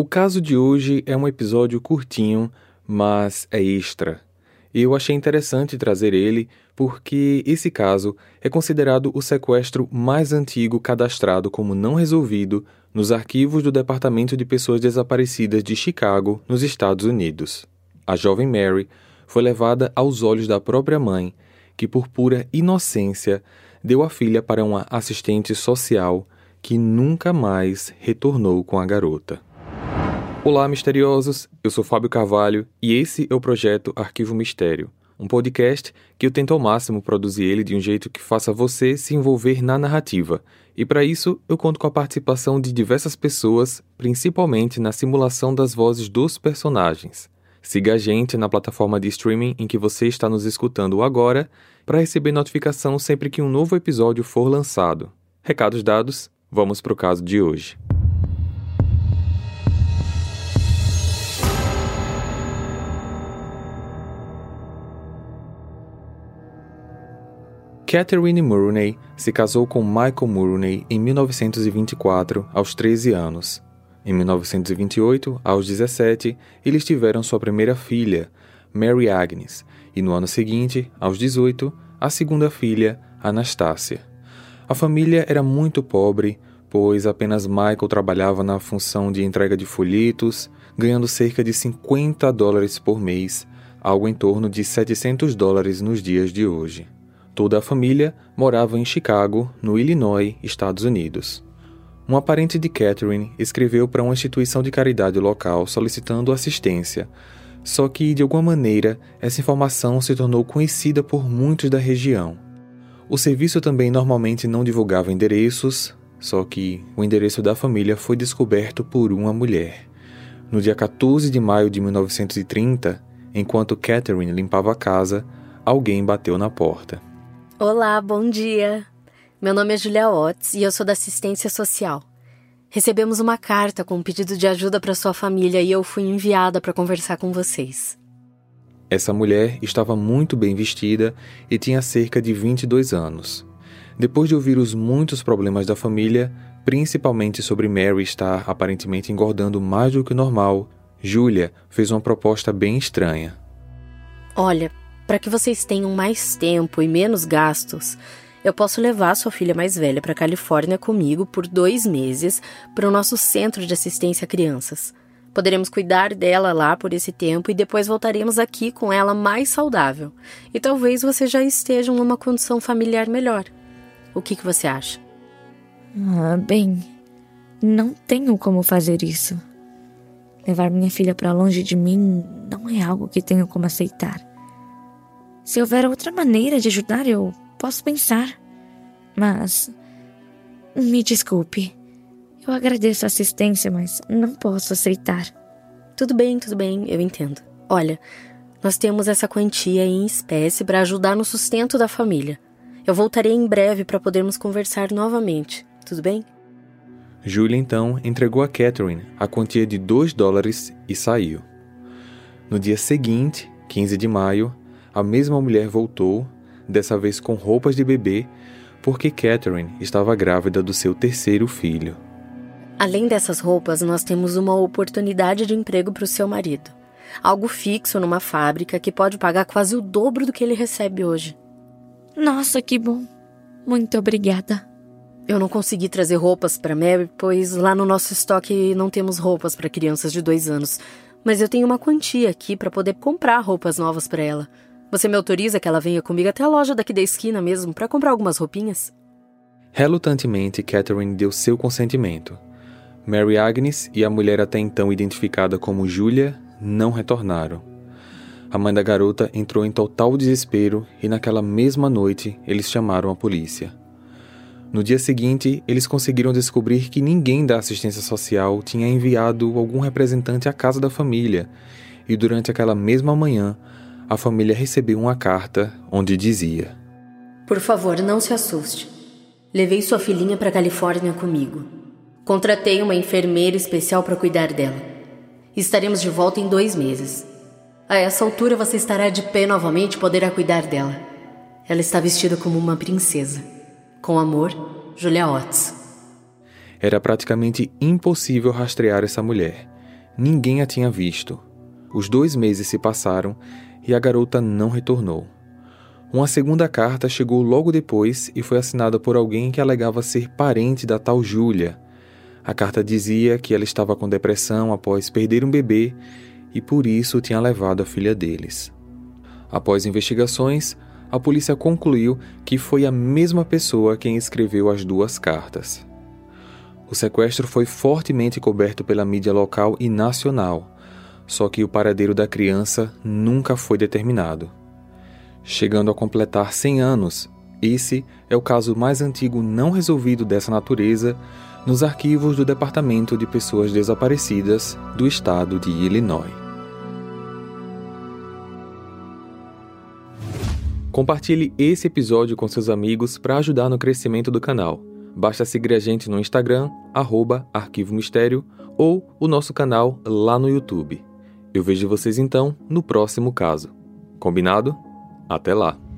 O caso de hoje é um episódio curtinho, mas é extra. Eu achei interessante trazer ele porque esse caso é considerado o sequestro mais antigo cadastrado como não resolvido nos arquivos do Departamento de Pessoas Desaparecidas de Chicago, nos Estados Unidos. A jovem Mary foi levada aos olhos da própria mãe, que por pura inocência deu a filha para uma assistente social que nunca mais retornou com a garota. Olá, misteriosos! Eu sou Fábio Carvalho e esse é o projeto Arquivo Mistério um podcast que eu tento ao máximo produzir ele de um jeito que faça você se envolver na narrativa. E para isso, eu conto com a participação de diversas pessoas, principalmente na simulação das vozes dos personagens. Siga a gente na plataforma de streaming em que você está nos escutando agora para receber notificação sempre que um novo episódio for lançado. Recados dados, vamos para o caso de hoje. Catherine Murney se casou com Michael Murney em 1924, aos 13 anos. Em 1928, aos 17, eles tiveram sua primeira filha, Mary Agnes, e no ano seguinte, aos 18, a segunda filha, Anastácia. A família era muito pobre, pois apenas Michael trabalhava na função de entrega de folhetos, ganhando cerca de 50 dólares por mês, algo em torno de 700 dólares nos dias de hoje. Toda a família morava em Chicago, no Illinois, Estados Unidos. Um parente de Catherine escreveu para uma instituição de caridade local solicitando assistência, só que, de alguma maneira, essa informação se tornou conhecida por muitos da região. O serviço também normalmente não divulgava endereços, só que o endereço da família foi descoberto por uma mulher. No dia 14 de maio de 1930, enquanto Catherine limpava a casa, alguém bateu na porta. Olá, bom dia. Meu nome é Julia Otts e eu sou da assistência social. Recebemos uma carta com um pedido de ajuda para sua família e eu fui enviada para conversar com vocês. Essa mulher estava muito bem vestida e tinha cerca de 22 anos. Depois de ouvir os muitos problemas da família, principalmente sobre Mary estar aparentemente engordando mais do que o normal, Julia fez uma proposta bem estranha. Olha, para que vocês tenham mais tempo e menos gastos, eu posso levar sua filha mais velha para Califórnia comigo por dois meses para o nosso centro de assistência a crianças. Poderemos cuidar dela lá por esse tempo e depois voltaremos aqui com ela mais saudável. E talvez você já esteja numa condição familiar melhor. O que, que você acha? Ah, bem, não tenho como fazer isso. Levar minha filha para longe de mim não é algo que tenho como aceitar. Se houver outra maneira de ajudar, eu posso pensar. Mas. Me desculpe. Eu agradeço a assistência, mas não posso aceitar. Tudo bem, tudo bem, eu entendo. Olha, nós temos essa quantia em espécie para ajudar no sustento da família. Eu voltarei em breve para podermos conversar novamente, tudo bem? Julia então entregou a Catherine a quantia de 2 dólares e saiu. No dia seguinte, 15 de maio, a mesma mulher voltou, dessa vez com roupas de bebê, porque Catherine estava grávida do seu terceiro filho. Além dessas roupas, nós temos uma oportunidade de emprego para o seu marido. Algo fixo numa fábrica que pode pagar quase o dobro do que ele recebe hoje. Nossa, que bom. Muito obrigada. Eu não consegui trazer roupas para Mary, pois lá no nosso estoque não temos roupas para crianças de dois anos. Mas eu tenho uma quantia aqui para poder comprar roupas novas para ela. Você me autoriza que ela venha comigo até a loja daqui da esquina mesmo para comprar algumas roupinhas? Relutantemente, Catherine deu seu consentimento. Mary Agnes e a mulher até então identificada como Julia não retornaram. A mãe da garota entrou em total desespero e naquela mesma noite eles chamaram a polícia. No dia seguinte, eles conseguiram descobrir que ninguém da assistência social tinha enviado algum representante à casa da família, e durante aquela mesma manhã, a família recebeu uma carta onde dizia: Por favor, não se assuste. Levei sua filhinha para Califórnia comigo. Contratei uma enfermeira especial para cuidar dela. Estaremos de volta em dois meses. A essa altura você estará de pé novamente e poderá cuidar dela. Ela está vestida como uma princesa. Com amor, Julia Otts. Era praticamente impossível rastrear essa mulher. ninguém a tinha visto. Os dois meses se passaram e a garota não retornou. Uma segunda carta chegou logo depois e foi assinada por alguém que alegava ser parente da tal Júlia. A carta dizia que ela estava com depressão após perder um bebê e por isso tinha levado a filha deles. Após investigações, a polícia concluiu que foi a mesma pessoa quem escreveu as duas cartas. O sequestro foi fortemente coberto pela mídia local e nacional, só que o paradeiro da criança nunca foi determinado. Chegando a completar 100 anos, esse é o caso mais antigo não resolvido dessa natureza nos arquivos do Departamento de Pessoas Desaparecidas do estado de Illinois. Compartilhe esse episódio com seus amigos para ajudar no crescimento do canal. Basta seguir a gente no Instagram, arroba Arquivo Mistério, ou o nosso canal lá no YouTube. Eu vejo vocês então no próximo caso. Combinado? Até lá!